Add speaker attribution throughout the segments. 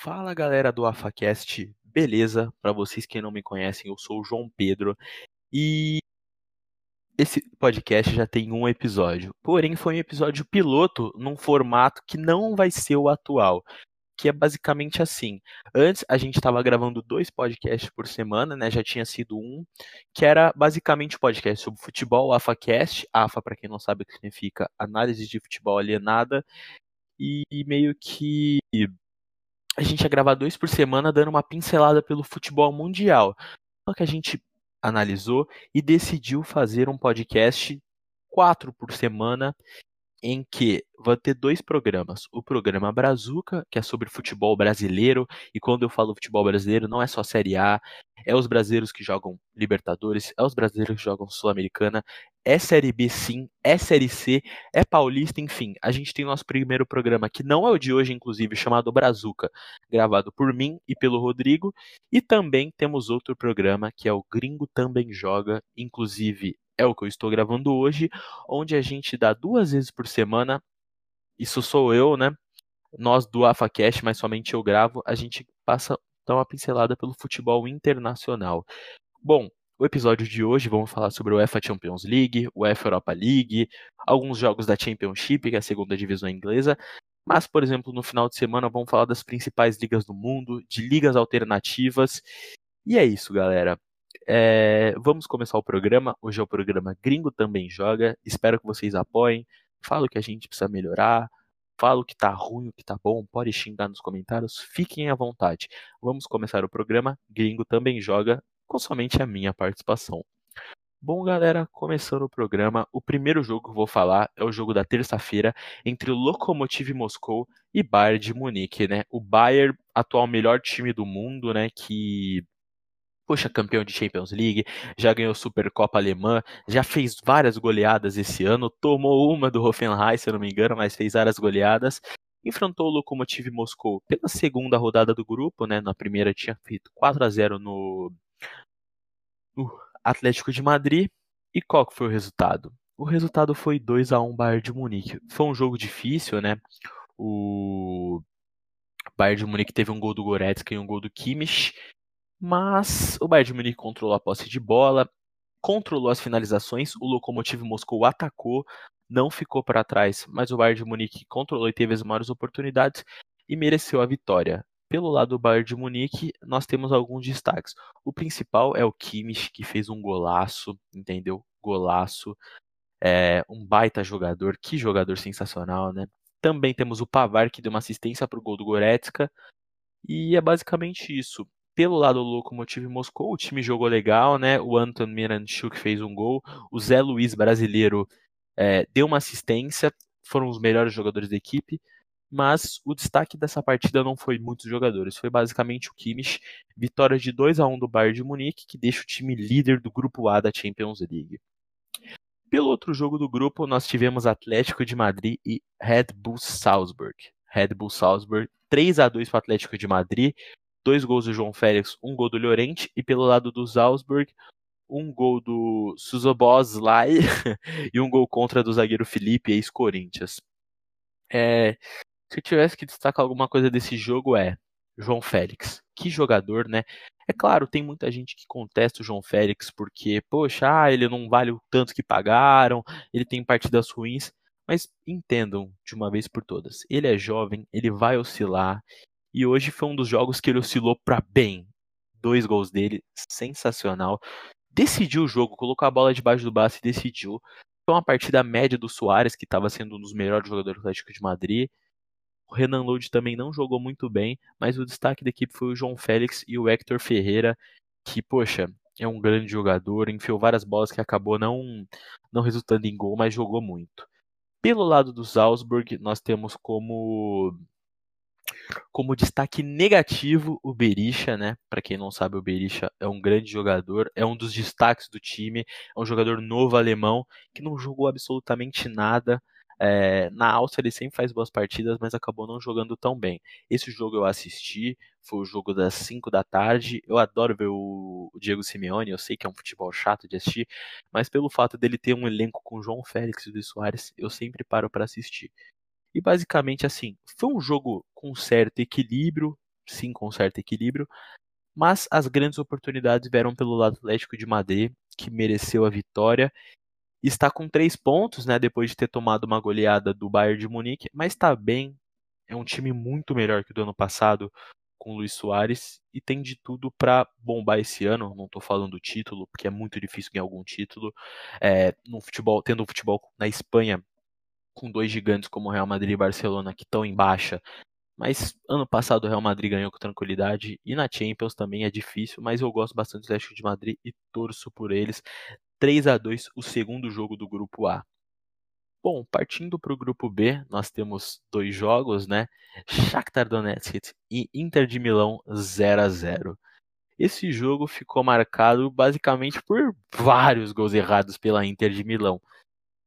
Speaker 1: Fala galera do AfaCast, beleza? Para vocês que não me conhecem, eu sou o João Pedro e esse podcast já tem um episódio. Porém, foi um episódio piloto num formato que não vai ser o atual, que é basicamente assim. Antes a gente estava gravando dois podcasts por semana, né? Já tinha sido um, que era basicamente podcast sobre futebol, AfaCast. AFA, para quem não sabe o que significa, análise de futebol alienada. E meio que a gente ia gravar dois por semana, dando uma pincelada pelo futebol mundial. Só que a gente analisou e decidiu fazer um podcast quatro por semana em que vai ter dois programas. O programa Brazuca, que é sobre futebol brasileiro, e quando eu falo futebol brasileiro, não é só Série A, é os brasileiros que jogam Libertadores, é os brasileiros que jogam Sul-Americana, é Série B sim, é Série C, é Paulista, enfim. A gente tem nosso primeiro programa, que não é o de hoje, inclusive, chamado Brazuca, gravado por mim e pelo Rodrigo, e também temos outro programa, que é o Gringo Também Joga, inclusive é o que eu estou gravando hoje, onde a gente dá duas vezes por semana. Isso sou eu, né? Nós do AfaCast, mas somente eu gravo. A gente passa então uma pincelada pelo futebol internacional. Bom, o episódio de hoje vamos falar sobre o UEFA Champions League, o UEFA Europa League, alguns jogos da Championship, que é a segunda divisão inglesa. Mas, por exemplo, no final de semana vamos falar das principais ligas do mundo, de ligas alternativas. E é isso, galera. É, vamos começar o programa. Hoje é o programa Gringo Também Joga. Espero que vocês apoiem. Falo que a gente precisa melhorar. Falo que tá ruim, o que tá bom. Pode xingar nos comentários. Fiquem à vontade. Vamos começar o programa Gringo Também Joga com somente a minha participação. Bom, galera, começando o programa, o primeiro jogo que vou falar é o jogo da terça-feira entre o Lokomotiv Moscou e Bayern de Munique, né? O Bayern, atual melhor time do mundo, né, que poxa, campeão de Champions League, já ganhou Supercopa Alemã, já fez várias goleadas esse ano, tomou uma do Hoffenheim, se eu não me engano, mas fez várias goleadas. Enfrentou o Lokomotiv Moscou pela segunda rodada do grupo, né? Na primeira tinha feito 4 a 0 no, no Atlético de Madrid. E qual que foi o resultado? O resultado foi 2 a 1 Bayern de Munique. Foi um jogo difícil, né? O Bayern de Munique teve um gol do Goretzka e um gol do Kimmich. Mas o Bayern de Munique controlou a posse de bola, controlou as finalizações, o Lokomotiv Moscou atacou, não ficou para trás, mas o Bayern de Munique controlou e teve as maiores oportunidades e mereceu a vitória. Pelo lado do Bayern de Munique, nós temos alguns destaques. O principal é o Kimmich, que fez um golaço, entendeu? Golaço. É um baita jogador, que jogador sensacional, né? Também temos o Pavar, que deu uma assistência para o gol do Goretzka. E é basicamente isso. Pelo lado do Lokomotiv Moscou, o time jogou legal, né? O Anton Miranchuk fez um gol, o Zé Luiz brasileiro é, deu uma assistência, foram os melhores jogadores da equipe, mas o destaque dessa partida não foi muitos jogadores, foi basicamente o Kimmich, vitória de 2 a 1 do Bayern de Munique, que deixa o time líder do grupo A da Champions League. Pelo outro jogo do grupo, nós tivemos Atlético de Madrid e Red Bull Salzburg. Red Bull Salzburg 3 a 2 para o Atlético de Madrid dois gols do João Félix, um gol do Llorente, e pelo lado do Salzburg, um gol do Suzoboslai e um gol contra do zagueiro Felipe, ex-Corinthians. É, se eu tivesse que destacar alguma coisa desse jogo é João Félix. Que jogador, né? É claro, tem muita gente que contesta o João Félix porque, poxa, ah, ele não vale o tanto que pagaram, ele tem partidas ruins. Mas entendam de uma vez por todas, ele é jovem, ele vai oscilar, e hoje foi um dos jogos que ele oscilou para bem. Dois gols dele, sensacional. Decidiu o jogo, colocou a bola debaixo do braço e decidiu. Foi uma partida média do Soares, que estava sendo um dos melhores jogadores do Atlético de Madrid. O Renan Lodi também não jogou muito bem, mas o destaque da equipe foi o João Félix e o Hector Ferreira, que, poxa, é um grande jogador, enfiou várias bolas que acabou não, não resultando em gol, mas jogou muito. Pelo lado do Salzburg, nós temos como como destaque negativo, o Berisha, né? Para quem não sabe, o Berisha é um grande jogador, é um dos destaques do time, é um jogador novo alemão que não jogou absolutamente nada. É, na Áustria ele sempre faz boas partidas, mas acabou não jogando tão bem. Esse jogo eu assisti, foi o jogo das 5 da tarde. Eu adoro ver o Diego Simeone, eu sei que é um futebol chato de assistir, mas pelo fato dele ter um elenco com João Félix e Luiz Soares, eu sempre paro para assistir. E basicamente assim, foi um jogo com certo equilíbrio, sim com certo equilíbrio, mas as grandes oportunidades vieram pelo lado Atlético de Madrid, que mereceu a vitória. Está com três pontos, né, depois de ter tomado uma goleada do Bayern de Munique, mas está bem. É um time muito melhor que o do ano passado com o Luiz Soares e tem de tudo para bombar esse ano. Não estou falando do título, porque é muito difícil ganhar algum título. É, no futebol, tendo um futebol na Espanha com dois gigantes como Real Madrid e Barcelona que estão em baixa. Mas ano passado o Real Madrid ganhou com tranquilidade e na Champions também é difícil, mas eu gosto bastante do Atlético de Madrid e torço por eles. 3 a 2 o segundo jogo do grupo A. Bom, partindo para o grupo B, nós temos dois jogos, né? Shakhtar Donetsk e Inter de Milão 0 a 0. Esse jogo ficou marcado basicamente por vários gols errados pela Inter de Milão.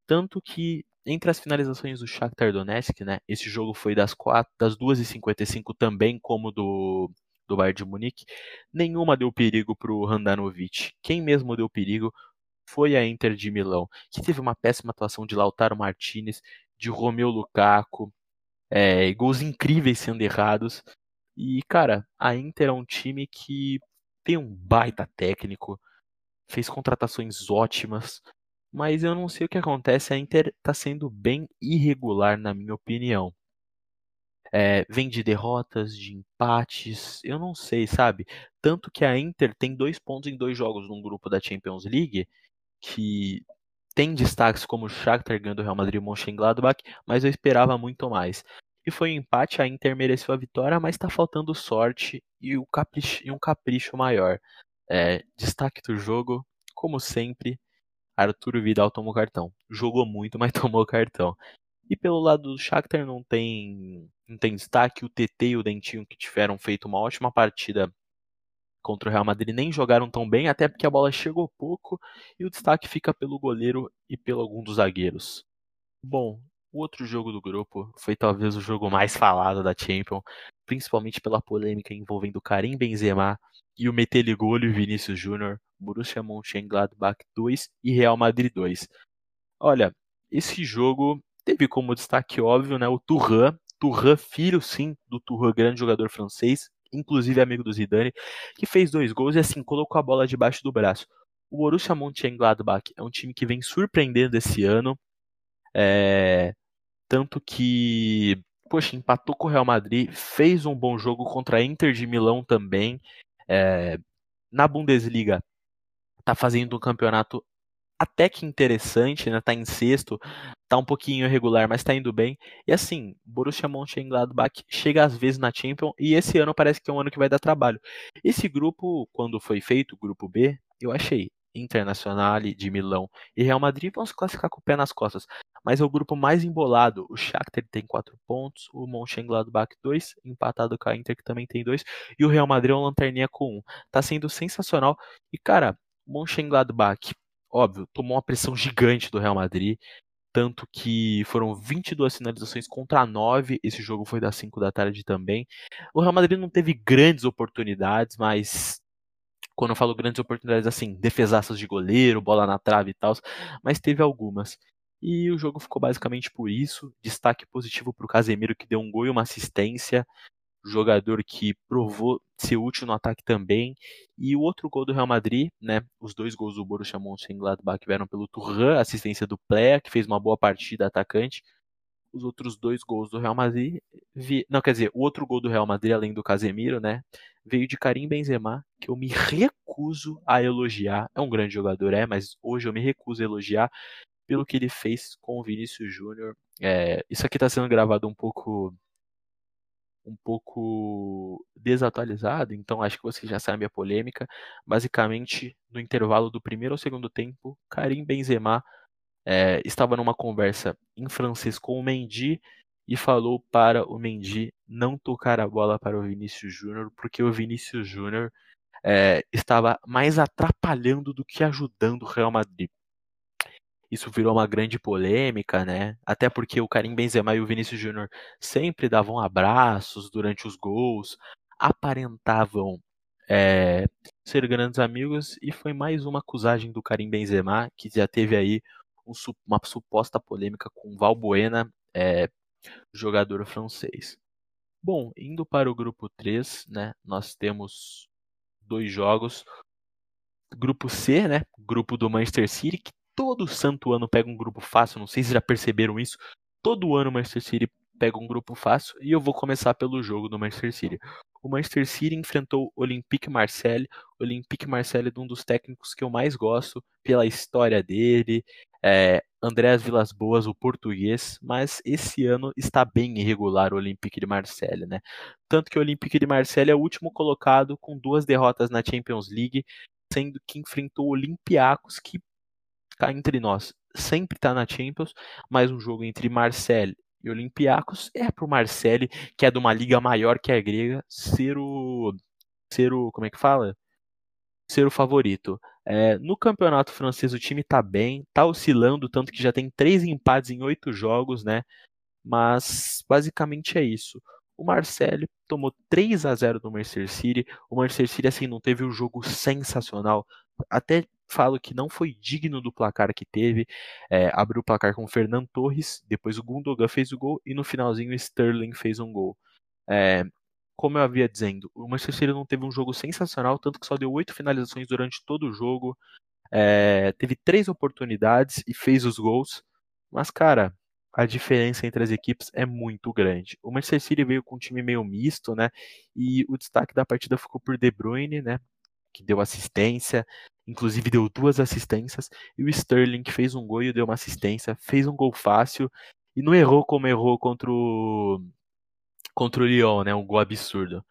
Speaker 1: Tanto que entre as finalizações do Shakhtar Donetsk, né? Esse jogo foi das, 4, das 2h55 também, como do, do Bayern de Munique. Nenhuma deu perigo para o Handanovic. Quem mesmo deu perigo foi a Inter de Milão, que teve uma péssima atuação de Lautaro Martinez, de Romeu Lukaku, é, gols incríveis sendo errados. E, cara, a Inter é um time que tem um baita técnico, fez contratações ótimas, mas eu não sei o que acontece. A Inter está sendo bem irregular, na minha opinião. É, vem de derrotas, de empates, eu não sei, sabe? Tanto que a Inter tem dois pontos em dois jogos num grupo da Champions League, que tem destaques como o Shakhtar ganhando o Real Madrid e Mönchengladbach, mas eu esperava muito mais. E foi um empate, a Inter mereceu a vitória, mas está faltando sorte e, o capricho, e um capricho maior. É, destaque do jogo, como sempre, Arturo Vidal tomou cartão. Jogou muito, mas tomou cartão. E pelo lado do Shakhtar não tem, não tem destaque. O TT e o Dentinho que tiveram feito uma ótima partida contra o Real Madrid nem jogaram tão bem, até porque a bola chegou pouco e o destaque fica pelo goleiro e pelo algum dos zagueiros. Bom, o outro jogo do grupo foi talvez o jogo mais falado da Champions, principalmente pela polêmica envolvendo Karim Benzema e o Meteligolho e Vinícius Júnior, Borussia Mönchengladbach 2 e Real Madrid 2. Olha, esse jogo teve como destaque óbvio, né, o Turan, Turan filho sim do Turan, grande jogador francês, inclusive amigo do Zidane, que fez dois gols e assim colocou a bola debaixo do braço. O Borussia Mönchengladbach é um time que vem surpreendendo esse ano, é... tanto que poxa, empatou com o Real Madrid, fez um bom jogo contra a Inter de Milão também. É, na Bundesliga, tá fazendo um campeonato até que interessante, né? Tá em sexto, tá um pouquinho irregular, mas tá indo bem. E assim, Borussia Mönchengladbach chega às vezes na Champions e esse ano parece que é um ano que vai dar trabalho. Esse grupo, quando foi feito, o grupo B, eu achei Internacional de Milão e Real Madrid vão se classificar com o pé nas costas. Mas é o grupo mais embolado. O Shakhtar tem 4 pontos, o Mönchengladbach 2, empatado com a Inter que também tem 2, e o Real Madrid é um lanterninha com 1. Um. Tá sendo sensacional. E cara, Mönchengladbach, óbvio, tomou uma pressão gigante do Real Madrid, tanto que foram 22 finalizações contra 9, esse jogo foi das 5 da tarde também. O Real Madrid não teve grandes oportunidades, mas quando eu falo grandes oportunidades assim, defesaças de goleiro, bola na trave e tal, mas teve algumas. E o jogo ficou basicamente por isso. Destaque positivo para o Casemiro, que deu um gol e uma assistência jogador que provou ser útil no ataque também. E o outro gol do Real Madrid, né? Os dois gols do Borussia Mönchengladbach vieram pelo Turan, assistência do Plea, que fez uma boa partida atacante. Os outros dois gols do Real Madrid, vi... não, quer dizer, o outro gol do Real Madrid além do Casemiro, né? Veio de Karim Benzema, que eu me recuso a elogiar. É um grande jogador, é, mas hoje eu me recuso a elogiar pelo que ele fez com o Vinícius Júnior. É, isso aqui está sendo gravado um pouco um pouco desatualizado, então acho que você já sabe a polêmica. Basicamente, no intervalo do primeiro ao segundo tempo, Karim Benzema é, estava numa conversa em francês com o Mendy e falou para o Mendy não tocar a bola para o Vinícius Júnior, porque o Vinícius Júnior é, estava mais atrapalhando do que ajudando o Real Madrid isso virou uma grande polêmica, né? Até porque o Karim Benzema e o Vinícius Júnior sempre davam abraços durante os gols, aparentavam é, ser grandes amigos e foi mais uma acusagem do Karim Benzema que já teve aí um, uma suposta polêmica com Valbuena, é, jogador francês. Bom, indo para o grupo 3, né, nós temos dois jogos. Grupo C, né, grupo do Manchester City, que todo santo ano pega um grupo fácil, não sei se já perceberam isso. Todo ano o Manchester City pega um grupo fácil e eu vou começar pelo jogo do Manchester City. O Manchester City enfrentou o Olympique Marseille. O Olympique Marseille é um dos técnicos que eu mais gosto pela história dele. É, Andréas Vilas Boas, o português, mas esse ano está bem irregular o Olympique de Marseille, né? Tanto que o Olympique de Marseille é o último colocado com duas derrotas na Champions League, sendo que enfrentou o Olympiacos, que cá entre nós sempre está na Champions, mas um jogo entre Marseille e Olympiacos é para o Marseille, que é de uma liga maior que a grega, ser o. ser o. como é que fala? Ser o favorito. É, no campeonato francês o time tá bem, tá oscilando, tanto que já tem três empates em oito jogos, né? Mas basicamente é isso. O Marseille tomou 3 a 0 do Manchester City. O Manchester City assim não teve um jogo sensacional. Até falo que não foi digno do placar que teve. É, abriu o placar com o Fernando Torres, depois o Gundogan fez o gol e no finalzinho o Sterling fez um gol. É, como eu havia dizendo, o Manchester City não teve um jogo sensacional, tanto que só deu oito finalizações durante todo o jogo. É, teve três oportunidades e fez os gols. Mas, cara, a diferença entre as equipes é muito grande. O Manchester City veio com um time meio misto, né? E o destaque da partida ficou por De Bruyne, né? Que deu assistência inclusive deu duas assistências, e o Sterling que fez um gol e deu uma assistência, fez um gol fácil e não errou como errou contra o contra o Lyon, né, um gol absurdo.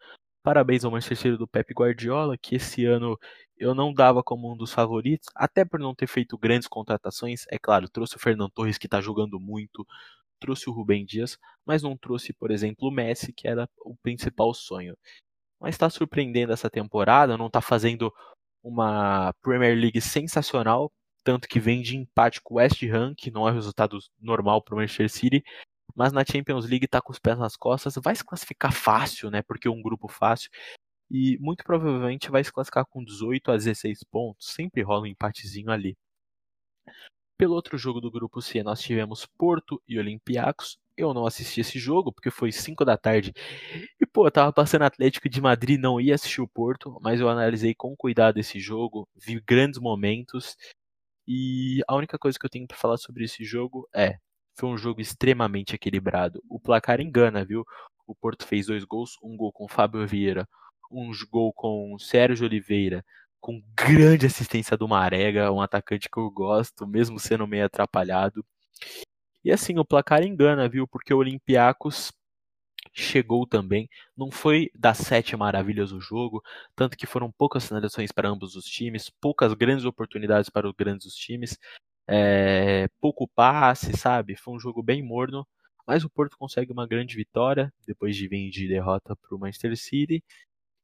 Speaker 1: Parabéns ao Manchester do Pep Guardiola, que esse ano eu não dava como um dos favoritos, até por não ter feito grandes contratações. É claro, trouxe o Fernando Torres, que está jogando muito, trouxe o Rubem Dias, mas não trouxe, por exemplo, o Messi, que era o principal sonho. Mas está surpreendendo essa temporada, não está fazendo uma Premier League sensacional, tanto que vem de empate com o West Ham, que não é resultado normal para o Manchester City, mas na Champions League está com os pés nas costas, vai se classificar fácil, né? Porque é um grupo fácil. E muito provavelmente vai se classificar com 18 a 16 pontos. Sempre rola um empatezinho ali. Pelo outro jogo do grupo C, nós tivemos Porto e Olympiacos. Eu não assisti esse jogo porque foi 5 da tarde. E pô, eu tava passando Atlético de Madrid, não ia assistir o Porto, mas eu analisei com cuidado esse jogo, vi grandes momentos. E a única coisa que eu tenho para falar sobre esse jogo é: foi um jogo extremamente equilibrado. O placar engana, viu? O Porto fez dois gols, um gol com Fábio Vieira, um gol com Sérgio Oliveira, com grande assistência do Marega, um atacante que eu gosto, mesmo sendo meio atrapalhado. E assim, o placar engana, viu? Porque o Olympiacos chegou também. Não foi das sete maravilhas do jogo, tanto que foram poucas finalizações para ambos os times, poucas grandes oportunidades para os grandes dos times, é, pouco passe, sabe? Foi um jogo bem morno, mas o Porto consegue uma grande vitória depois de vir de derrota para o Manchester City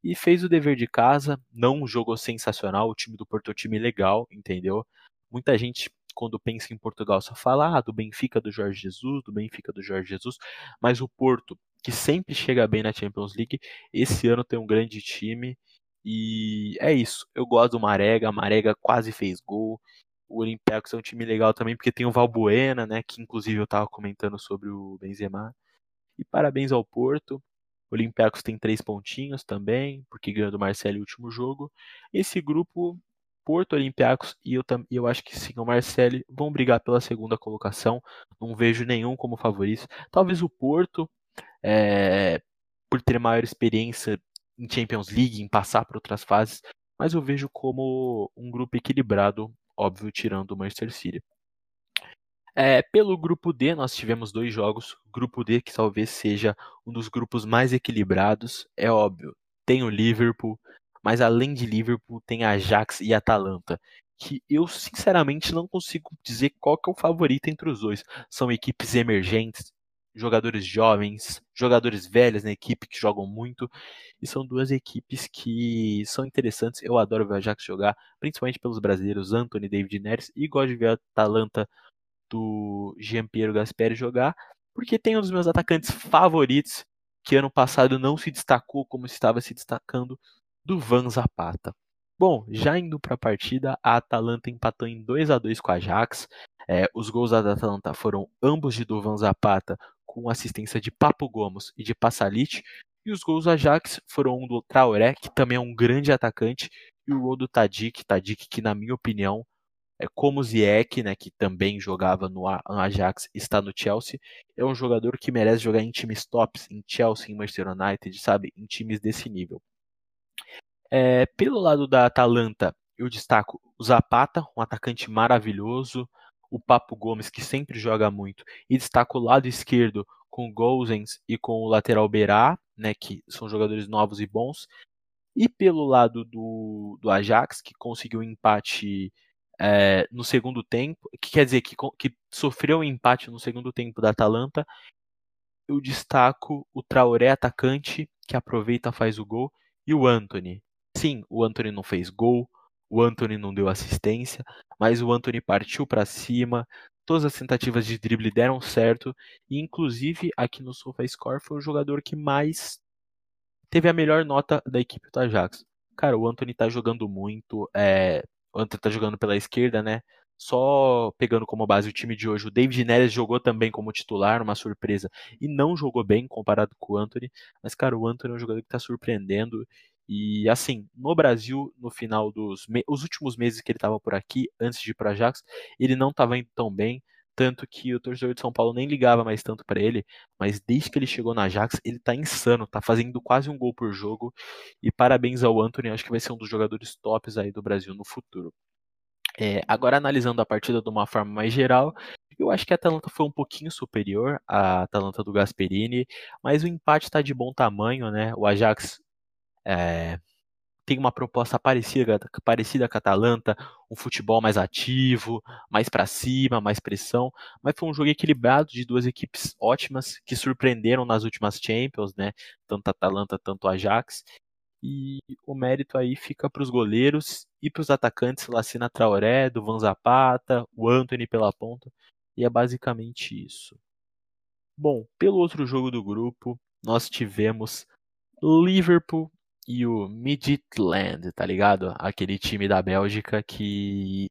Speaker 1: e fez o dever de casa. Não jogou sensacional, o time do Porto é um time legal, entendeu? Muita gente quando pensa em Portugal, só fala ah, do Benfica do Jorge Jesus, do Benfica do Jorge Jesus, mas o Porto, que sempre chega bem na Champions League, esse ano tem um grande time. E é isso. Eu gosto do Marega, Marega quase fez gol. O Olympiacos é um time legal também, porque tem o Valbuena, né? Que inclusive eu estava comentando sobre o Benzema. E parabéns ao Porto. O Olympiacos tem três pontinhos também, porque ganhou do Marcelo no último jogo. Esse grupo Porto, Olympiacos e eu, eu acho que sim, o Marcelo vão brigar pela segunda colocação. Não vejo nenhum como favorito. Talvez o Porto, é, por ter maior experiência em Champions League, em passar por outras fases, mas eu vejo como um grupo equilibrado, óbvio, tirando o Manchester City. É, pelo grupo D, nós tivemos dois jogos. Grupo D, que talvez seja um dos grupos mais equilibrados, é óbvio. Tem o Liverpool, mas além de Liverpool tem Ajax e Atalanta, que eu sinceramente não consigo dizer qual que é o favorito entre os dois. São equipes emergentes, jogadores jovens, jogadores velhos na equipe que jogam muito, e são duas equipes que são interessantes. Eu adoro ver o Ajax jogar, principalmente pelos brasileiros Anthony David Neres, e gosto de ver a Atalanta do Jean-Pierre Gasperi jogar, porque tem um dos meus atacantes favoritos, que ano passado não se destacou como estava se destacando, do Van Zapata. Bom, já indo para a partida, a Atalanta empatou em 2 a 2 com a Ajax. É, os gols da Atalanta foram ambos de Duvan Zapata, com assistência de Papo Gomes e de Passalit. E os gols do Ajax foram um do Traoré, que também é um grande atacante, e o gol do Tadic, Tadic que na minha opinião é como Ziyech, né, que também jogava no Ajax, está no Chelsea, é um jogador que merece jogar em times tops, em Chelsea, em Manchester United, sabe, em times desse nível. É, pelo lado da Atalanta, eu destaco o Zapata, um atacante maravilhoso, o Papo Gomes, que sempre joga muito, e destaco o lado esquerdo com o Gozens e com o lateral Berá, né, que são jogadores novos e bons. E pelo lado do, do Ajax, que conseguiu empate é, no segundo tempo, que quer dizer que, que sofreu um empate no segundo tempo da Atalanta, eu destaco o Traoré atacante, que aproveita faz o gol, e o Anthony. Sim, o Anthony não fez gol, o Anthony não deu assistência, mas o Anthony partiu para cima, todas as tentativas de drible deram certo, e inclusive aqui no SofaScore foi o jogador que mais teve a melhor nota da equipe do Ajax. Cara, o Anthony tá jogando muito, é, o Anthony tá jogando pela esquerda, né? Só pegando como base o time de hoje, o David Neres jogou também como titular, uma surpresa, e não jogou bem comparado com o Anthony. Mas, cara, o Anthony é um jogador que tá surpreendendo. E assim, no Brasil, no final dos os últimos meses que ele estava por aqui, antes de ir para Ajax, ele não estava indo tão bem, tanto que o torcedor de São Paulo nem ligava mais tanto para ele, mas desde que ele chegou na Ajax, ele tá insano, tá fazendo quase um gol por jogo. E parabéns ao Anthony, acho que vai ser um dos jogadores tops aí do Brasil no futuro. É, agora analisando a partida de uma forma mais geral, eu acho que a Atalanta foi um pouquinho superior à Atalanta do Gasperini, mas o empate está de bom tamanho, né? O Ajax é, tem uma proposta parecida, parecida com a Atalanta, um futebol mais ativo, mais para cima, mais pressão, mas foi um jogo equilibrado de duas equipes ótimas que surpreenderam nas últimas Champions, né? Tanto a Atalanta, tanto a Ajax. E o mérito aí fica para os goleiros e para os atacantes Lacina Traoré, do Van Zapata, o Anthony pela ponta. E é basicamente isso. Bom, pelo outro jogo do grupo, nós tivemos Liverpool e o Midtjylland, tá ligado? Aquele time da Bélgica que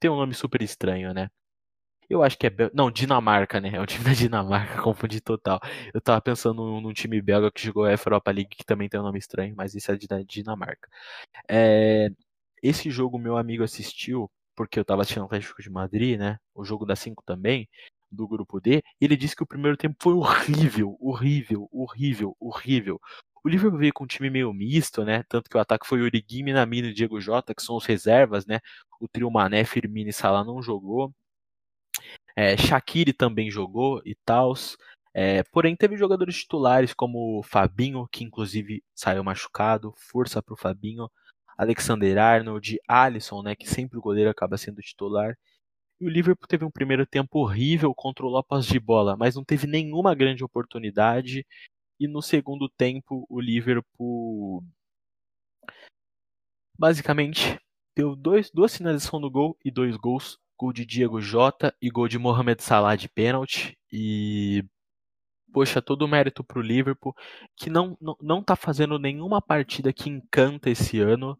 Speaker 1: tem um nome super estranho, né? Eu acho que é. Não, Dinamarca, né? É o time da Dinamarca, confundi total. Eu tava pensando num, time belga que jogou a Europa League, que também tem um nome estranho, mas esse é da Dinamarca. É... Esse jogo meu amigo assistiu, porque eu tava assistindo o Atlético de Madrid, né? O jogo da 5 também, do grupo D. E ele disse que o primeiro tempo foi horrível, horrível, horrível, horrível. O Liverpool veio com um time meio misto, né? Tanto que o ataque foi Origi, Minamino e Diego Jota, que são os reservas, né? O trio Mané, Firmino e Salah não jogou. É, Shaqiri também jogou e tal. É, porém, teve jogadores titulares como o Fabinho, que inclusive saiu machucado. Força para o Fabinho. Alexander Arnold, Alisson, né? Que sempre o goleiro acaba sendo titular. E o Liverpool teve um primeiro tempo horrível, controlou a posse de bola, mas não teve nenhuma grande oportunidade e no segundo tempo, o Liverpool basicamente deu dois, duas finalizações no gol e dois gols. Gol de Diego Jota e gol de Mohamed Salah de pênalti. E poxa, todo o mérito para o Liverpool, que não, não, não tá fazendo nenhuma partida que encanta esse ano,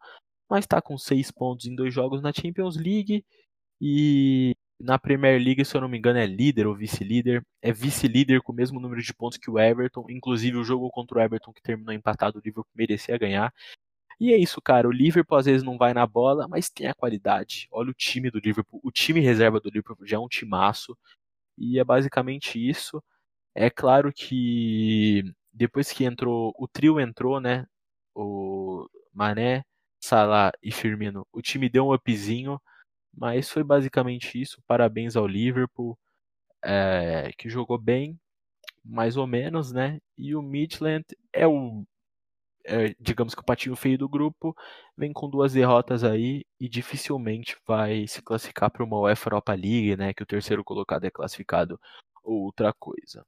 Speaker 1: mas está com seis pontos em dois jogos na Champions League e na Premier League, se eu não me engano, é líder ou vice-líder. É vice-líder com o mesmo número de pontos que o Everton. Inclusive, o jogo contra o Everton, que terminou empatado, o Liverpool merecia ganhar. E é isso, cara. O Liverpool às vezes não vai na bola, mas tem a qualidade. Olha o time do Liverpool. O time reserva do Liverpool já é um timaço. E é basicamente isso. É claro que depois que entrou, o trio entrou, né? O Mané, Salah e Firmino. O time deu um upzinho mas foi basicamente isso. Parabéns ao Liverpool, é, que jogou bem, mais ou menos, né? E o Midland é o, é, digamos que o patinho feio do grupo, vem com duas derrotas aí e dificilmente vai se classificar para uma UEFA Europa League, né? Que o terceiro colocado é classificado ou outra coisa.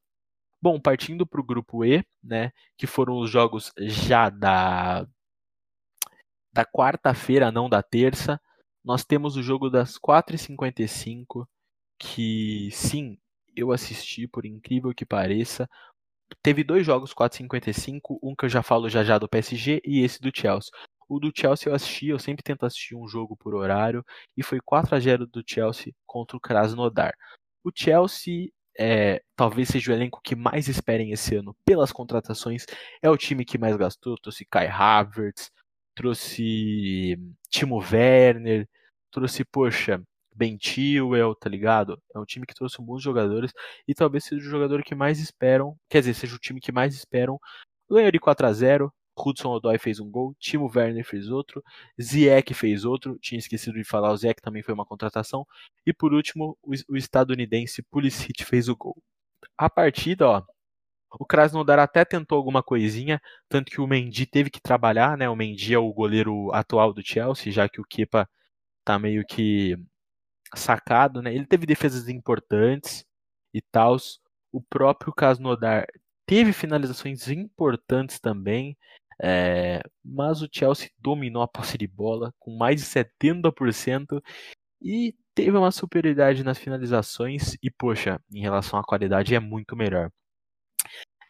Speaker 1: Bom, partindo para o grupo E, né? Que foram os jogos já da da quarta-feira, não da terça nós temos o jogo das 4h55, que sim, eu assisti, por incrível que pareça. Teve dois jogos 4h55, um que eu já falo já já do PSG e esse do Chelsea. O do Chelsea eu assisti, eu sempre tento assistir um jogo por horário, e foi 4 a 0 do Chelsea contra o Krasnodar. O Chelsea é, talvez seja o elenco que mais esperem esse ano pelas contratações. É o time que mais gastou, trouxe Kai Havertz, trouxe Timo Werner, trouxe, poxa, Ben Chilwell, tá ligado? É um time que trouxe muitos jogadores e talvez seja o jogador que mais esperam, quer dizer, seja o time que mais esperam. Ganhou de 4 a 0 Hudson Odoi fez um gol, Timo Werner fez outro, Ziyech fez outro, tinha esquecido de falar, o Ziyech também foi uma contratação, e por último, o, o estadunidense Pulisic fez o gol. A partida, ó, o Krasnodar até tentou alguma coisinha, tanto que o Mendy teve que trabalhar, né? O Mendy é o goleiro atual do Chelsea, já que o Kepa tá meio que sacado, né? Ele teve defesas importantes e tal. O próprio Krasnodar teve finalizações importantes também, é, mas o Chelsea dominou a posse de bola com mais de 70% e teve uma superioridade nas finalizações e, poxa, em relação à qualidade é muito melhor.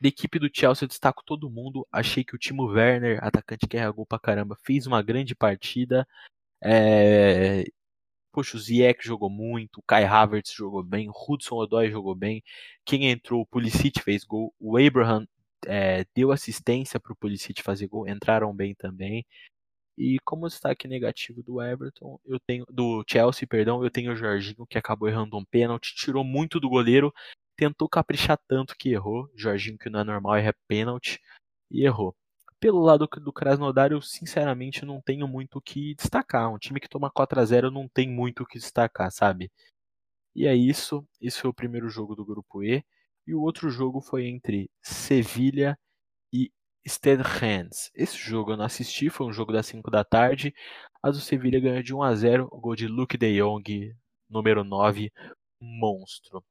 Speaker 1: Da equipe do Chelsea eu destaco todo mundo. Achei que o Timo Werner, atacante que erra gol pra caramba, fez uma grande partida. É... Poxa, o Ziyech jogou muito, o Kai Havertz jogou bem, o Hudson Odoi jogou bem. Quem entrou, o Pulisic fez gol, o Abraham é, deu assistência para o Pulisic fazer gol, entraram bem também. E como destaque negativo do Everton, eu tenho do Chelsea, perdão, eu tenho o Jorginho que acabou errando um pênalti, tirou muito do goleiro, tentou caprichar tanto que errou. Jorginho que não é normal erra pênalti e errou. Pelo lado do Krasnodar, eu sinceramente não tenho muito o que destacar. Um time que toma 4 a 0 não tem muito o que destacar, sabe? E é isso. Esse foi o primeiro jogo do grupo E. E o outro jogo foi entre Sevilha e Rennes. Esse jogo eu não assisti, foi um jogo das 5 da tarde. Mas o Sevilha ganhou de 1 a 0 o gol de Luke de Jong, número 9, monstro.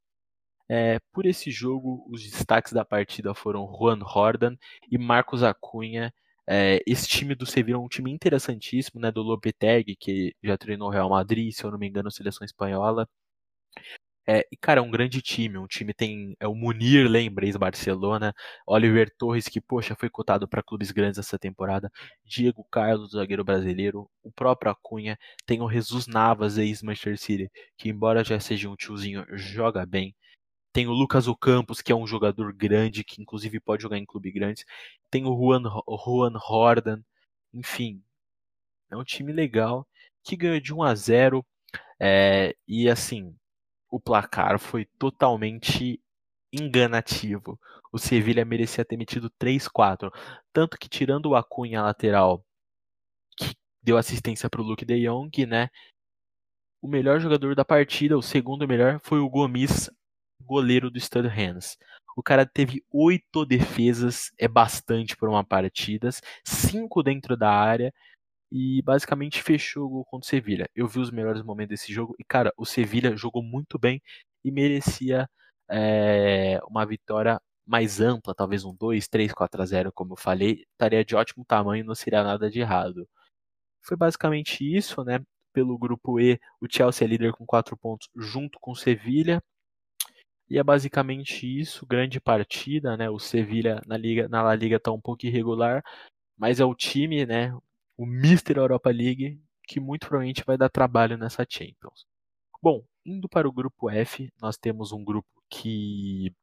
Speaker 1: É, por esse jogo, os destaques da partida foram Juan Jordan e Marcos Acunha. É, esse time do Sevilla é um time interessantíssimo, né, do Lopetegui, que já treinou o Real Madrid, se eu não me engano, seleção espanhola. É, e, cara, é um grande time. Um time tem. É o Munir, lembra, ex-Barcelona. Oliver Torres, que, poxa, foi cotado para clubes grandes essa temporada. Diego Carlos, zagueiro brasileiro. O próprio Acunha. Tem o Jesus Navas, ex-Manchester City, que, embora já seja um tiozinho, joga bem. Tem o Lucas Ocampos, que é um jogador grande, que inclusive pode jogar em clube grandes. Tem o Juan, Juan Jordan. Enfim, é um time legal que ganhou de 1 a 0. É, e assim, o placar foi totalmente enganativo. O Sevilha merecia ter metido 3-4. Tanto que, tirando o Acunha lateral, que deu assistência para o Luke de Jong, né? O melhor jogador da partida, o segundo melhor, foi o Gomes, goleiro do Rennes. O cara teve oito defesas, é bastante por uma partida, cinco dentro da área e basicamente fechou o gol contra o Sevilha. Eu vi os melhores momentos desse jogo e, cara, o Sevilha jogou muito bem e merecia é, uma vitória mais ampla, talvez um 2, 3, 4 a 0, como eu falei, estaria de ótimo tamanho, não seria nada de errado. Foi basicamente isso, né? Pelo grupo E, o Chelsea é líder com 4 pontos junto com o Sevilha. E é basicamente isso, grande partida, né? O Sevilha na liga, na La Liga está um pouco irregular, mas é o time, né? o Mister Europa League, que muito provavelmente vai dar trabalho nessa Champions. Bom, indo para o grupo F, nós temos um grupo que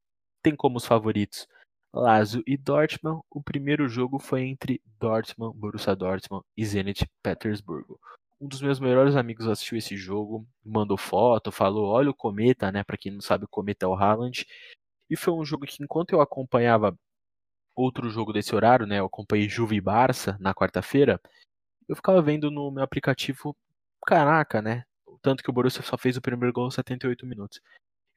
Speaker 1: tem como os favoritos Lazio e Dortmund. O primeiro jogo foi entre Dortmund, Borussia Dortmund e Zenit Petersburgo. Um dos meus melhores amigos assistiu esse jogo, mandou foto, falou: "Olha o cometa, né? Para quem não sabe, o cometa é o Haaland". E foi um jogo que enquanto eu acompanhava outro jogo desse horário, né? Eu acompanhei Juve e Barça na quarta-feira eu ficava vendo no meu aplicativo, caraca, né? Tanto que o Borussia só fez o primeiro gol aos 78 minutos.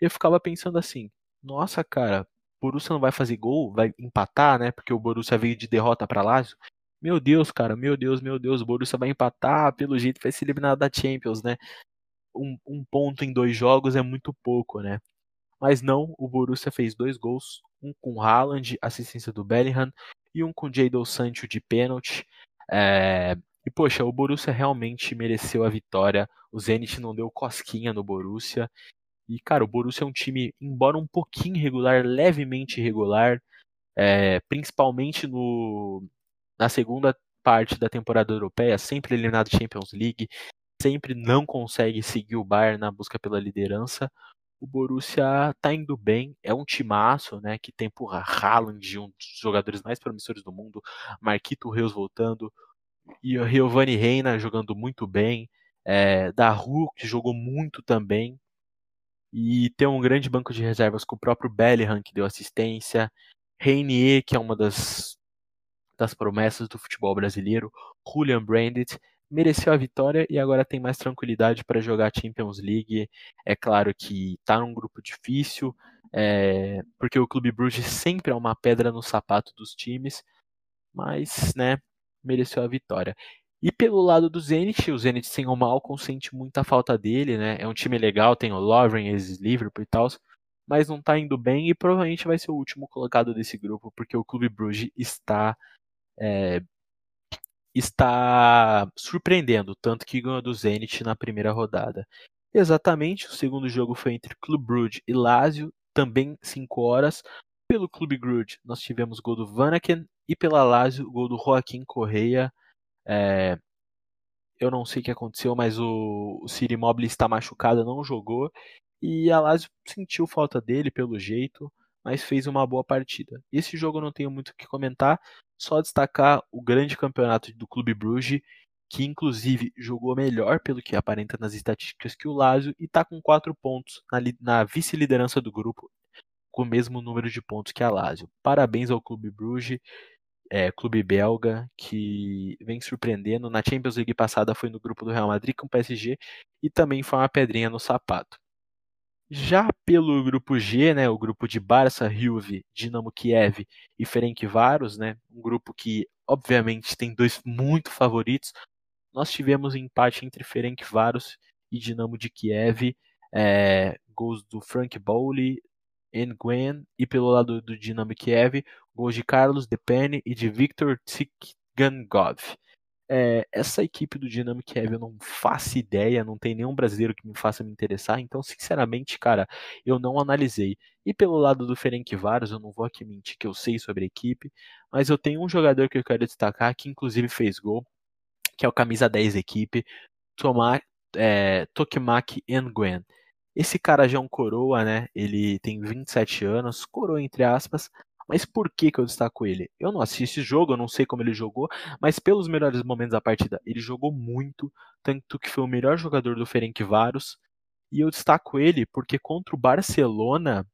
Speaker 1: Eu ficava pensando assim, nossa, cara, Borussia não vai fazer gol, vai empatar, né? Porque o Borussia veio de derrota para Lazio. Meu Deus, cara, meu Deus, meu Deus, o Borussia vai empatar, pelo jeito vai ser eliminado da Champions, né? Um, um ponto em dois jogos é muito pouco, né? Mas não, o Borussia fez dois gols, um com Haaland, assistência do Bellingham, e um com Jadon Sancho de pênalti. É, e poxa, o Borussia realmente mereceu a vitória. O Zenit não deu cosquinha no Borussia. E cara, o Borussia é um time, embora um pouquinho irregular, levemente irregular, é, principalmente no, na segunda parte da temporada europeia, sempre eliminado Champions League, sempre não consegue seguir o Bayern na busca pela liderança. o Borussia tá indo bem, é um timaço, né, que tem por Haaland, um dos jogadores mais promissores do mundo, Marquito Reus voltando, e o Giovanni Reina jogando muito bem, é, que jogou muito também, e tem um grande banco de reservas com o próprio Bellingham, que deu assistência, Reinier, que é uma das, das promessas do futebol brasileiro, Julian Brandt, mereceu a vitória e agora tem mais tranquilidade para jogar Champions League. É claro que está num grupo difícil, é, porque o Clube Bruges sempre é uma pedra no sapato dos times, mas, né, mereceu a vitória. E pelo lado do Zenit, o Zenit sem o Malcom sente muita falta dele, né? É um time legal, tem o Lovren, ex-Liverpool e tal, mas não tá indo bem e provavelmente vai ser o último colocado desse grupo, porque o Clube Bruges está é, está surpreendendo, tanto que ganhou do Zenit na primeira rodada. Exatamente, o segundo jogo foi entre Clube Brugge e Lazio, também 5 horas. Pelo Clube Brugge, nós tivemos gol do Vanaken e pela Lazio, gol do Joaquim Correia. É, eu não sei o que aconteceu, mas o, o Ciro Immobile está machucado, não jogou. E a Lazio sentiu falta dele pelo jeito, mas fez uma boa partida. Esse jogo eu não tenho muito o que comentar, só destacar o grande campeonato do Clube Bruges, que inclusive jogou melhor pelo que aparenta nas estatísticas que o Lazio e está com 4 pontos na, na vice-liderança do grupo, com o mesmo número de pontos que a Lazio. Parabéns ao Clube Bruges é, clube belga que vem surpreendendo. Na Champions League passada foi no grupo do Real Madrid com o PSG e também foi uma pedrinha no sapato. Já pelo grupo G, né, o grupo de Barça, Juve, Dinamo Kiev e Ferencváros, né, um grupo que obviamente tem dois muito favoritos. Nós tivemos um empate entre Ferencváros e Dinamo de Kiev, é, gols do Frank Bowley, Nguyen e pelo lado do Dinamo Kiev, gols de Carlos Depene e de Viktor Tsikangov. É, essa equipe do Dinamo Kiev eu não faço ideia, não tem nenhum brasileiro que me faça me interessar, então sinceramente, cara, eu não analisei. E pelo lado do Ferencváros, eu não vou aqui mentir que eu sei sobre a equipe, mas eu tenho um jogador que eu quero destacar, que inclusive fez gol, que é o camisa 10 da equipe, Tomar, é, Tokimaki Nguyen. Esse cara já é um coroa, né? Ele tem 27 anos, coroa entre aspas, mas por que, que eu destaco ele? Eu não assisti esse jogo, eu não sei como ele jogou, mas pelos melhores momentos da partida, ele jogou muito, tanto que foi o melhor jogador do Ferencváros. E eu destaco ele porque contra o Barcelona,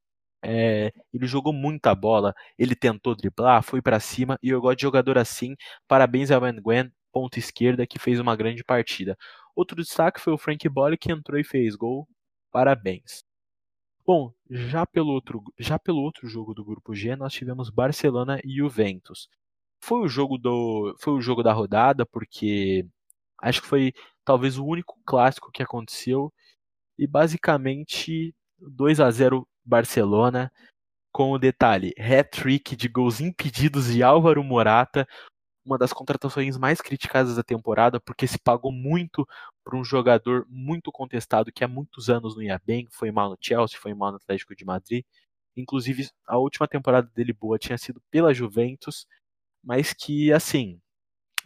Speaker 1: é, ele jogou muita bola, ele tentou driblar, foi para cima, e eu gosto de jogador assim. Parabéns ao Van Gwen, ponta esquerda, que fez uma grande partida. Outro destaque foi o Frank Bolle, que entrou e fez gol. Parabéns. Bom, já pelo, outro, já pelo outro jogo do grupo G, nós tivemos Barcelona e Juventus. Foi o jogo do foi o jogo da rodada porque acho que foi talvez o único clássico que aconteceu e basicamente 2 a 0 Barcelona com o detalhe, hat-trick de gols impedidos de Álvaro Morata, uma das contratações mais criticadas da temporada, porque se pagou muito para um jogador muito contestado que há muitos anos não ia bem, foi mal no Chelsea, foi mal no Atlético de Madrid. Inclusive, a última temporada dele boa tinha sido pela Juventus, mas que, assim,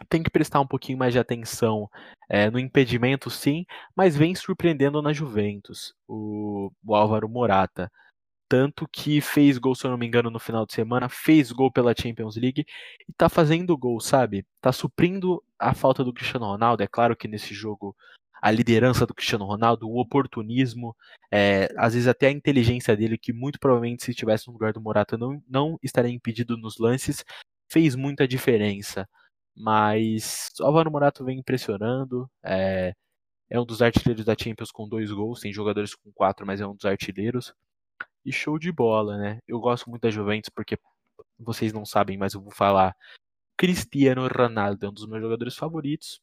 Speaker 1: tem que prestar um pouquinho mais de atenção é, no impedimento, sim, mas vem surpreendendo na Juventus, o, o Álvaro Morata tanto que fez gol, se eu não me engano, no final de semana, fez gol pela Champions League e tá fazendo gol, sabe? Tá suprindo a falta do Cristiano Ronaldo. É claro que nesse jogo a liderança do Cristiano Ronaldo, o oportunismo, é, às vezes até a inteligência dele, que muito provavelmente se estivesse no lugar do Morata não, não estaria impedido nos lances, fez muita diferença. Mas o Álvaro Morata vem impressionando. É, é um dos artilheiros da Champions com dois gols. Tem jogadores com quatro, mas é um dos artilheiros. E show de bola, né? Eu gosto muito da Juventus porque vocês não sabem, mas eu vou falar. Cristiano Ronaldo é um dos meus jogadores favoritos.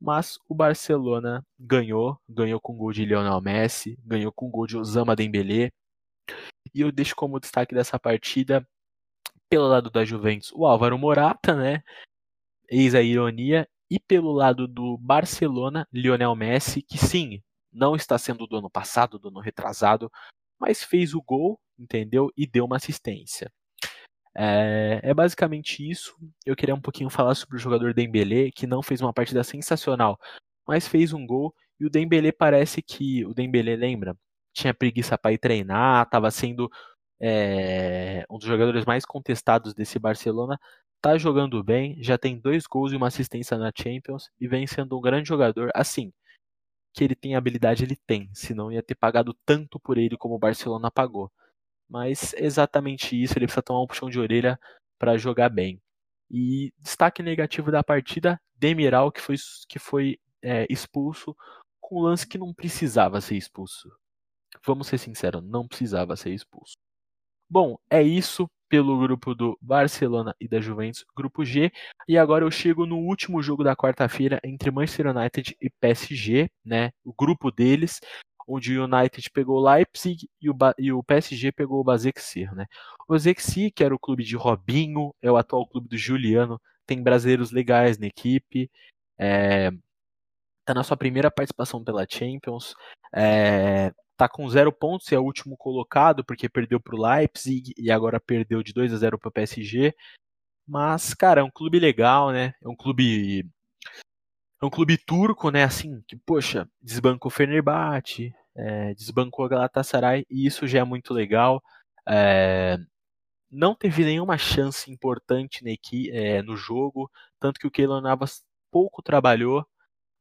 Speaker 1: Mas o Barcelona ganhou, ganhou com gol de Lionel Messi, ganhou com gol de Osama Dembélé. E eu deixo como destaque dessa partida, pelo lado da Juventus, o Álvaro Morata, né? Eis a ironia. E pelo lado do Barcelona, Lionel Messi, que sim, não está sendo do ano passado, do ano retrasado, mas fez o gol, entendeu? E deu uma assistência. É, é, basicamente isso. Eu queria um pouquinho falar sobre o jogador Dembélé, que não fez uma partida sensacional, mas fez um gol. E o Dembélé parece que o Dembélé lembra tinha preguiça para ir treinar, estava sendo é, um dos jogadores mais contestados desse Barcelona. Tá jogando bem, já tem dois gols e uma assistência na Champions e vem sendo um grande jogador. Assim, que ele tem habilidade, ele tem, senão ia ter pagado tanto por ele como o Barcelona pagou. Mas exatamente isso, ele precisa tomar um puxão de orelha para jogar bem. E destaque negativo da partida, Demiral, que foi, que foi é, expulso com um lance que não precisava ser expulso. Vamos ser sinceros, não precisava ser expulso. Bom, é isso pelo grupo do Barcelona e da Juventus, grupo G. E agora eu chego no último jogo da quarta-feira entre Manchester United e PSG, né? O grupo deles, onde o United pegou o Leipzig e o, e o PSG pegou o Basaksehir, né? O Basaksehir, que era o clube de Robinho, é o atual clube do Juliano, tem brasileiros legais na equipe, é, tá na sua primeira participação pela Champions, é, tá com zero pontos e é o último colocado porque perdeu para o Leipzig e agora perdeu de 2 a 0 para o PSG. Mas, cara, é um clube legal, né? É um clube é um clube turco, né? Assim, que poxa, desbancou o Fenerbahçe, é, desbancou a Galatasaray e isso já é muito legal. É, não teve nenhuma chance importante é, no jogo, tanto que o Keylor Navas pouco trabalhou,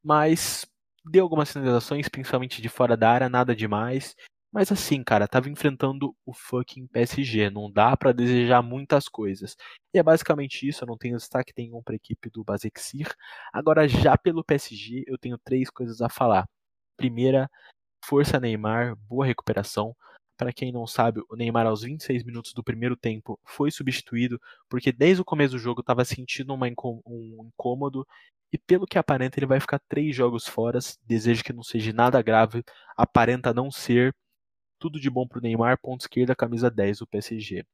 Speaker 1: mas deu algumas sinalizações, principalmente de fora da área, nada demais. Mas assim, cara, tava enfrentando o fucking PSG, não dá para desejar muitas coisas. E é basicamente isso, eu não tenho destaque nenhum para a equipe do Basexir. Agora, já pelo PSG, eu tenho três coisas a falar. Primeira, força Neymar, boa recuperação. Para quem não sabe, o Neymar aos 26 minutos do primeiro tempo foi substituído porque desde o começo do jogo estava sentindo uma um incômodo e pelo que aparenta ele vai ficar três jogos fora. Desejo que não seja nada grave, aparenta não ser. Tudo de bom para o Neymar, ponto esquerda, camisa 10 do PSG.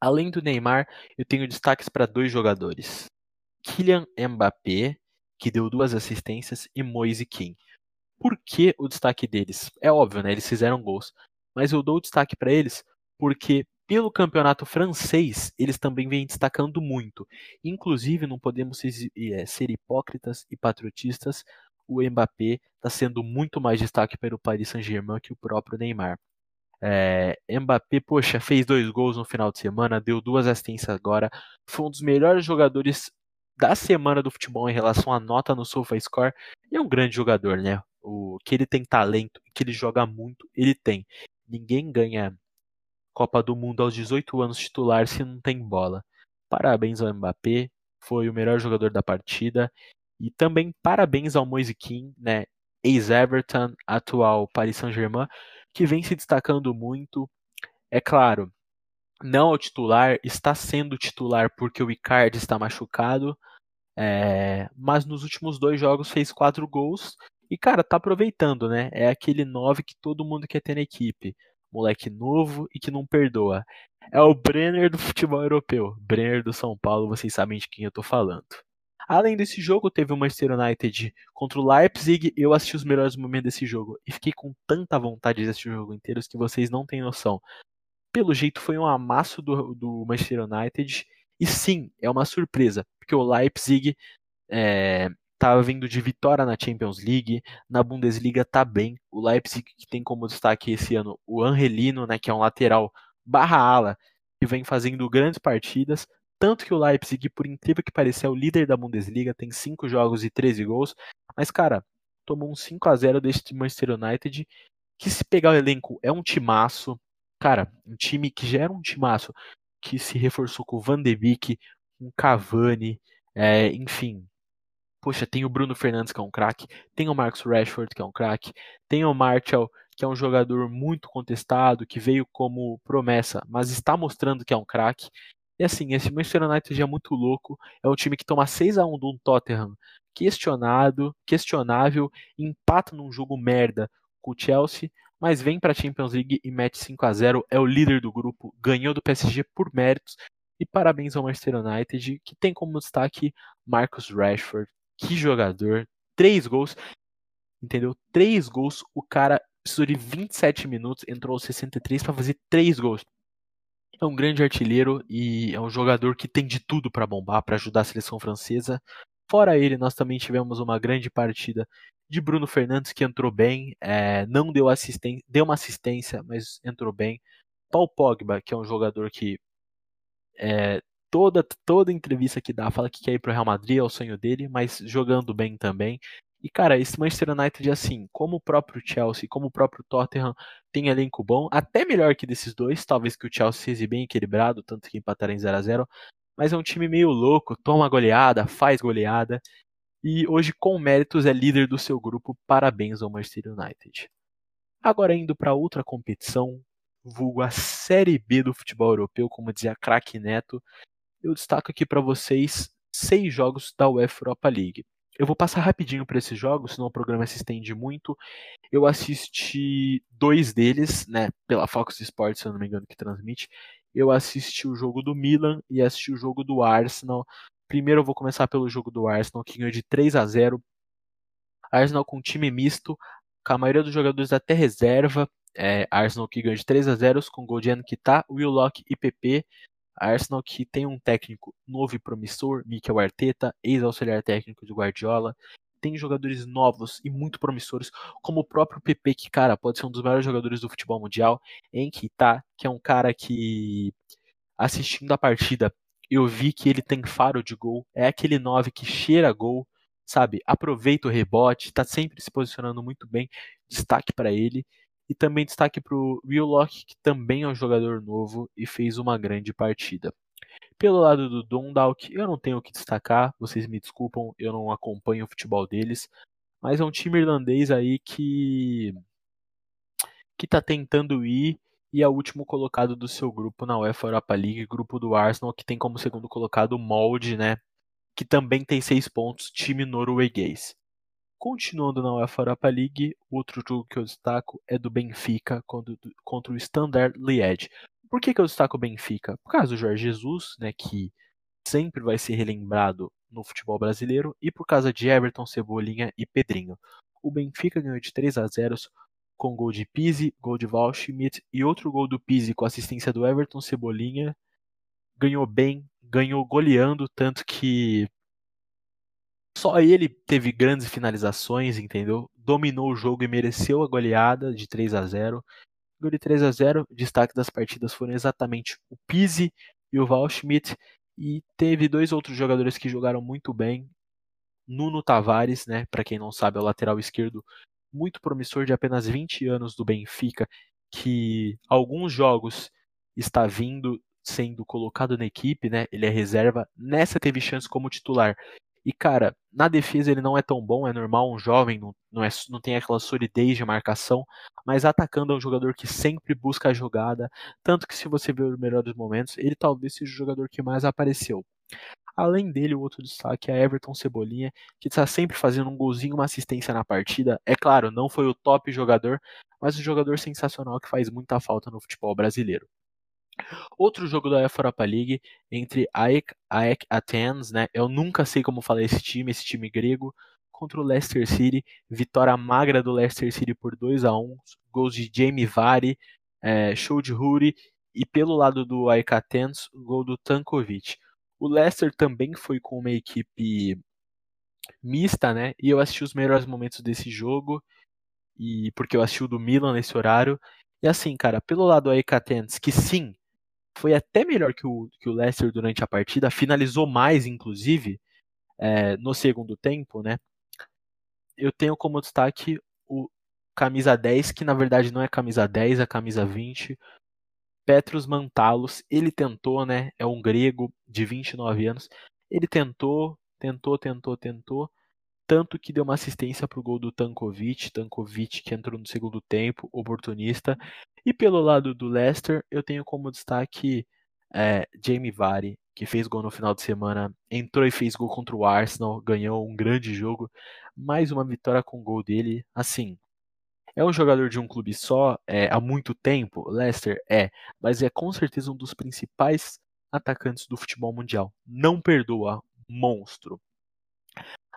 Speaker 1: Além do Neymar, eu tenho destaques para dois jogadores. Kylian Mbappé, que deu duas assistências, e Moise Kim. Por que o destaque deles? É óbvio, né? Eles fizeram gols. Mas eu dou destaque para eles porque pelo campeonato francês, eles também vêm destacando muito. Inclusive, não podemos ser, é, ser hipócritas e patriotistas o Mbappé está sendo muito mais destaque para o Paris Saint-Germain que o próprio Neymar. É, Mbappé, poxa, fez dois gols no final de semana, deu duas assistências agora, foi um dos melhores jogadores da semana do futebol em relação à nota no SofaScore e é um grande jogador, né? O que ele tem talento, que ele joga muito, ele tem. Ninguém ganha Copa do Mundo aos 18 anos titular se não tem bola. Parabéns ao Mbappé, foi o melhor jogador da partida e também parabéns ao Moise Kean, né, ex-Everton, atual Paris Saint-Germain, que vem se destacando muito. É claro, não é o titular, está sendo titular porque o Icardi está machucado, é, mas nos últimos dois jogos fez quatro gols e, cara, tá aproveitando, né? É aquele 9 que todo mundo quer ter na equipe. Moleque novo e que não perdoa. É o Brenner do futebol europeu. Brenner do São Paulo, vocês sabem de quem eu tô falando. Além desse jogo, teve o Manchester United contra o Leipzig. Eu assisti os melhores momentos desse jogo e fiquei com tanta vontade de assistir o jogo inteiro que vocês não têm noção. Pelo jeito, foi um amasso do, do Manchester United. E sim, é uma surpresa, porque o Leipzig é, tá vindo de vitória na Champions League, na Bundesliga tá bem. O Leipzig que tem como destaque esse ano o Angelino, né, que é um lateral barra ala, que vem fazendo grandes partidas, tanto que o Leipzig, por incrível que pareça, é o líder da Bundesliga, tem 5 jogos e 13 gols. Mas, cara, tomou um 5 a 0 desse Manchester United, que se pegar o elenco é um timaço. Cara, um time que já era um timaço, que se reforçou com o Van de Beek, com o Cavani, é, enfim. Poxa, tem o Bruno Fernandes, que é um craque, tem o Marcus Rashford, que é um craque, tem o Martial, que é um jogador muito contestado, que veio como promessa, mas está mostrando que é um craque. E assim, esse Manchester United é muito louco. É um time que toma 6 a 1 do Tottenham questionado, questionável, empata num jogo merda com o Chelsea, mas vem para a Champions League e mete 5 a 0, é o líder do grupo, ganhou do PSG por méritos. E parabéns ao Manchester United, que tem como destaque Marcus Rashford. Que jogador, três gols, entendeu? Três gols, o cara precisou de 27 minutos, entrou aos 63 para fazer três gols é um grande artilheiro e é um jogador que tem de tudo para bombar, para ajudar a seleção francesa. Fora ele, nós também tivemos uma grande partida de Bruno Fernandes, que entrou bem, é, não deu assistência, deu uma assistência, mas entrou bem. Paul Pogba, que é um jogador que é, toda, toda entrevista que dá fala que quer ir pro Real Madrid, é o sonho dele, mas jogando bem também. E, cara, esse Manchester United, assim, como o próprio Chelsea, como o próprio Tottenham, tem elenco bom, até melhor que desses dois, talvez que o Chelsea seja bem equilibrado, tanto que empataram em 0 a 0 mas é um time meio louco, toma goleada, faz goleada, e hoje, com méritos, é líder do seu grupo. Parabéns ao Manchester United. Agora, indo para outra competição, vulgo a Série B do futebol europeu, como dizia craque Neto, eu destaco aqui para vocês seis jogos da UEFA Europa League. Eu vou passar rapidinho por esses jogos, senão o programa se estende muito. Eu assisti dois deles, né, pela Fox Sports, se eu não me engano, que transmite. Eu assisti o jogo do Milan e assisti o jogo do Arsenal. Primeiro eu vou começar pelo jogo do Arsenal, que ganhou de 3 a 0. Arsenal com time misto, com a maioria dos jogadores até reserva. É, Arsenal que ganhou de 3 a 0 com gol de Will Willock e PP. Arsenal que tem um técnico novo e promissor, Mikel Arteta, ex-auxiliar técnico de Guardiola. Tem jogadores novos e muito promissores, como o próprio PP, que, cara, pode ser um dos melhores jogadores do futebol mundial. Em que é um cara que, assistindo a partida, eu vi que ele tem faro de gol. É aquele 9 que cheira gol, sabe? Aproveita o rebote, tá sempre se posicionando muito bem. Destaque para ele. E também destaque para o Willock, que também é um jogador novo e fez uma grande partida. Pelo lado do Dundalk, eu não tenho o que destacar, vocês me desculpam, eu não acompanho o futebol deles, mas é um time irlandês aí que que está tentando ir e é o último colocado do seu grupo na UEFA Europa League, grupo do Arsenal, que tem como segundo colocado o Molde, né, que também tem seis pontos, time norueguês. Continuando na UEFA Europa League, outro jogo que eu destaco é do Benfica contra o Standard Liège. Por que, que eu destaco o Benfica? Por causa do Jorge Jesus, né, que sempre vai ser relembrado no futebol brasileiro, e por causa de Everton, Cebolinha e Pedrinho. O Benfica ganhou de 3 a 0 com gol de Pizzi, gol de Waldschmidt e outro gol do Pizzi com assistência do Everton Cebolinha. Ganhou bem, ganhou goleando, tanto que só ele teve grandes finalizações, entendeu? Dominou o jogo e mereceu a goleada de 3 a 0. Gol de 3 a 0. Destaque das partidas foram exatamente o Pizzi e o Waldschmidt e teve dois outros jogadores que jogaram muito bem. Nuno Tavares, né, para quem não sabe, é o lateral esquerdo muito promissor de apenas 20 anos do Benfica, que alguns jogos está vindo sendo colocado na equipe, né? Ele é reserva. Nessa teve chance como titular. E, cara, na defesa ele não é tão bom, é normal, um jovem, não, não, é, não tem aquela solidez de marcação, mas atacando é um jogador que sempre busca a jogada, tanto que se você ver os melhores momentos, ele talvez seja o jogador que mais apareceu. Além dele, o outro destaque é Everton Cebolinha, que está sempre fazendo um golzinho, uma assistência na partida. É claro, não foi o top jogador, mas um jogador sensacional que faz muita falta no futebol brasileiro. Outro jogo da UEFA Europa League entre AEK, AEK Athens, né? Eu nunca sei como falar esse time, esse time grego, contra o Leicester City. Vitória magra do Leicester City por 2 a 1 Gols de Jamie Vardy, é, show de Huri. E pelo lado do AEK Athens, gol do Tankovic. O Leicester também foi com uma equipe mista, né? E eu assisti os melhores momentos desse jogo. E porque eu assisti o do Milan nesse horário. E assim, cara, pelo lado do AEK Athens, que sim, foi até melhor que o, que o Leicester durante a partida, finalizou mais, inclusive, é, no segundo tempo, né? Eu tenho como destaque o camisa 10, que na verdade não é camisa 10, é camisa 20. Petros Mantalos, ele tentou, né? É um grego de 29 anos. Ele tentou, tentou, tentou, tentou. Tanto que deu uma assistência para o gol do Tankovic. Tankovic que entrou no segundo tempo, oportunista. E pelo lado do Leicester, eu tenho como destaque é, Jamie Vardy, que fez gol no final de semana, entrou e fez gol contra o Arsenal, ganhou um grande jogo, mais uma vitória com gol dele. Assim, é um jogador de um clube só é, há muito tempo, Leicester é, mas é com certeza um dos principais atacantes do futebol mundial. Não perdoa, monstro.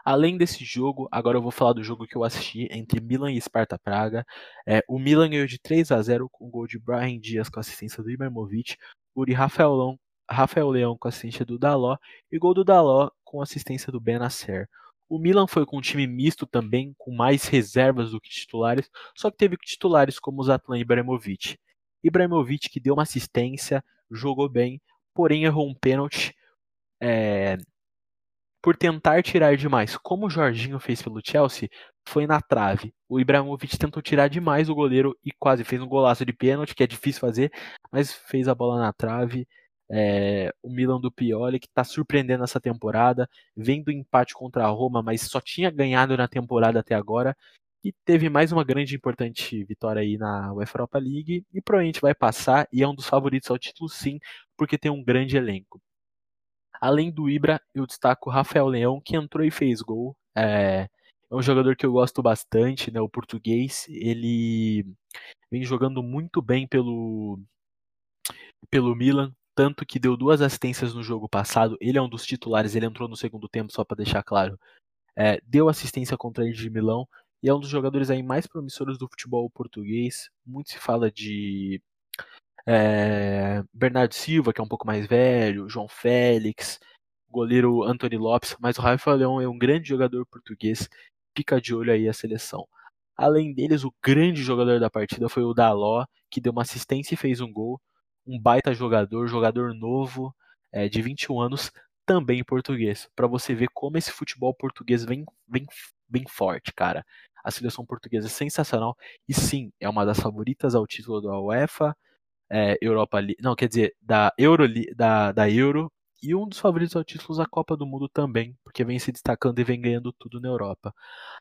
Speaker 1: Além desse jogo, agora eu vou falar do jogo que eu assisti entre Milan e Sparta Praga. É, o Milan ganhou de 3 a 0 com o gol de Brian Dias com assistência do Ibrahimovic. O de Rafaelão Rafael Leão com assistência do Daló e gol do Daló com assistência do Benacer. O Milan foi com um time misto também, com mais reservas do que titulares, só que teve titulares como o Zlatan Ibrahimovic. Ibrahimovic que deu uma assistência, jogou bem, porém errou um pênalti é, por tentar tirar demais, como o Jorginho fez pelo Chelsea, foi na trave. O Ibrahimovic tentou tirar demais o goleiro e quase fez um golaço de pênalti, que é difícil fazer, mas fez a bola na trave. É, o Milan do Pioli, que está surpreendendo essa temporada, vem do empate contra a Roma, mas só tinha ganhado na temporada até agora. E teve mais uma grande e importante vitória aí na UEFA Europa League. E provavelmente vai passar e é um dos favoritos ao título, sim, porque tem um grande elenco. Além do Ibra, eu destaco o Rafael Leão, que entrou e fez gol. É, é um jogador que eu gosto bastante, né, o português. Ele vem jogando muito bem pelo, pelo Milan, tanto que deu duas assistências no jogo passado. Ele é um dos titulares, ele entrou no segundo tempo, só para deixar claro. É, deu assistência contra ele de Milão e é um dos jogadores aí mais promissores do futebol português. Muito se fala de é, Bernardo Silva, que é um pouco mais velho, João Félix, goleiro Anthony Lopes, mas o Rafael Leão é um grande jogador português, fica de olho aí a seleção. Além deles, o grande jogador da partida foi o Daló, que deu uma assistência e fez um gol. Um baita jogador, jogador novo, é, de 21 anos, também português. Para você ver como esse futebol português vem, vem, vem forte, cara. A seleção portuguesa é sensacional e sim, é uma das favoritas ao título da UEFA, é, Europa League, não, quer dizer, da Euro, da, da Euro e um dos favoritos ao título da Copa do Mundo também, porque vem se destacando e vem ganhando tudo na Europa.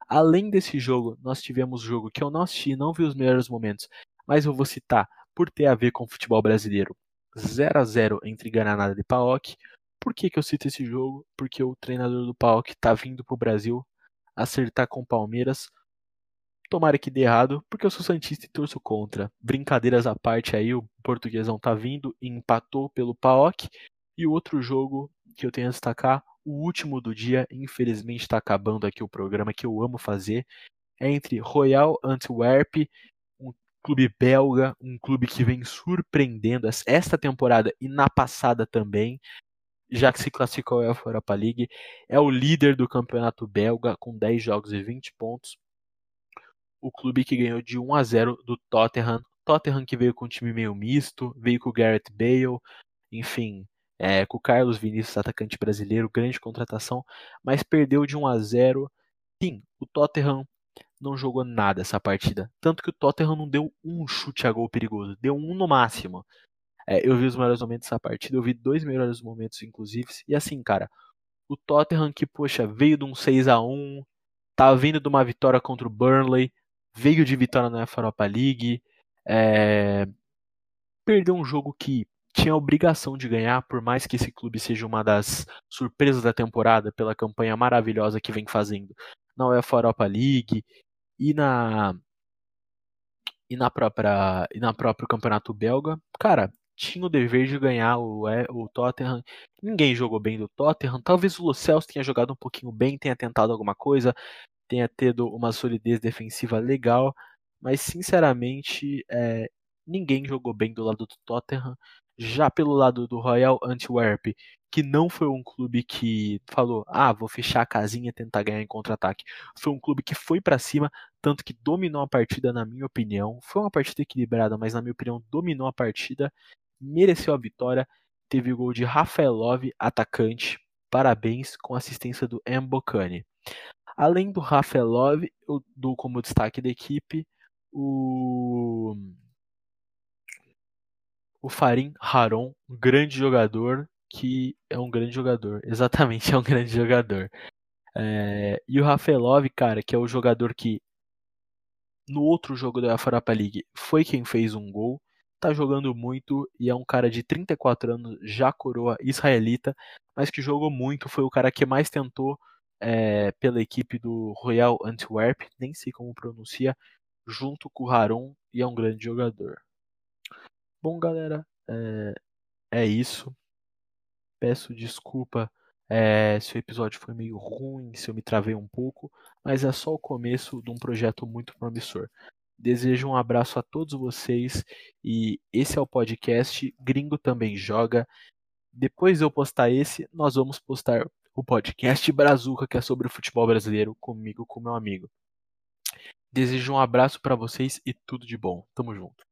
Speaker 1: Além desse jogo, nós tivemos jogo que eu não assisti, não vi os melhores momentos, mas eu vou citar por ter a ver com o futebol brasileiro. 0 a 0 entre Granada e Paok. Por que, que eu cito esse jogo? Porque o treinador do Paok está vindo para o Brasil acertar com o Palmeiras Tomara que dê errado, porque eu sou Santista e torço contra. Brincadeiras à parte aí, o portuguesão tá vindo e empatou pelo PAOK. E o outro jogo que eu tenho a destacar, o último do dia, infelizmente está acabando aqui o programa que eu amo fazer, é entre Royal Antwerp, um clube belga, um clube que vem surpreendendo esta temporada e na passada também, já que se classificou à Europa League, é o líder do campeonato belga com 10 jogos e 20 pontos o clube que ganhou de 1 a 0 do Tottenham. Tottenham que veio com um time meio misto, veio com o Gareth Bale, enfim, é, com o Carlos Vinícius, atacante brasileiro, grande contratação, mas perdeu de 1 a 0. Sim, o Tottenham não jogou nada essa partida. Tanto que o Tottenham não deu um chute a gol perigoso, deu um no máximo. É, eu vi os melhores momentos dessa partida, eu vi dois melhores momentos, inclusive. E assim, cara, o Tottenham que, poxa, veio de um 6 a 1 tá vindo de uma vitória contra o Burnley, veio de vitória na Europa League, é, perdeu um jogo que tinha a obrigação de ganhar, por mais que esse clube seja uma das surpresas da temporada pela campanha maravilhosa que vem fazendo na UEFA Europa League e na e na própria e na próprio campeonato belga, cara, tinha o dever de ganhar o, o Tottenham. Ninguém jogou bem do Tottenham. Talvez o Lo Celso tenha jogado um pouquinho bem, tenha tentado alguma coisa tenha tido uma solidez defensiva legal, mas sinceramente é, ninguém jogou bem do lado do Tottenham. Já pelo lado do Royal Antwerp, que não foi um clube que falou, ah, vou fechar a casinha e tentar ganhar em contra-ataque. Foi um clube que foi para cima, tanto que dominou a partida, na minha opinião. Foi uma partida equilibrada, mas na minha opinião dominou a partida, mereceu a vitória. Teve o gol de Rafael Love, atacante. Parabéns com assistência do Mbokani. Além do Rafaelov, eu dou como destaque da equipe o o Farim Haron, um grande jogador que é um grande jogador, exatamente é um grande jogador. É, e o Rafaelov, cara, que é o jogador que no outro jogo da Europa League foi quem fez um gol, tá jogando muito e é um cara de 34 anos, já coroa israelita, mas que jogou muito, foi o cara que mais tentou é, pela equipe do Royal Antwerp, nem sei como pronuncia, junto com o Haron e é um grande jogador. Bom, galera, é, é isso. Peço desculpa é, se o episódio foi meio ruim, se eu me travei um pouco, mas é só o começo de um projeto muito promissor. Desejo um abraço a todos vocês e esse é o podcast Gringo Também Joga. depois de eu postar esse, nós vamos postar o podcast Brazuca, que é sobre o futebol brasileiro, comigo, com meu amigo. Desejo um abraço para vocês e tudo de bom. Tamo junto.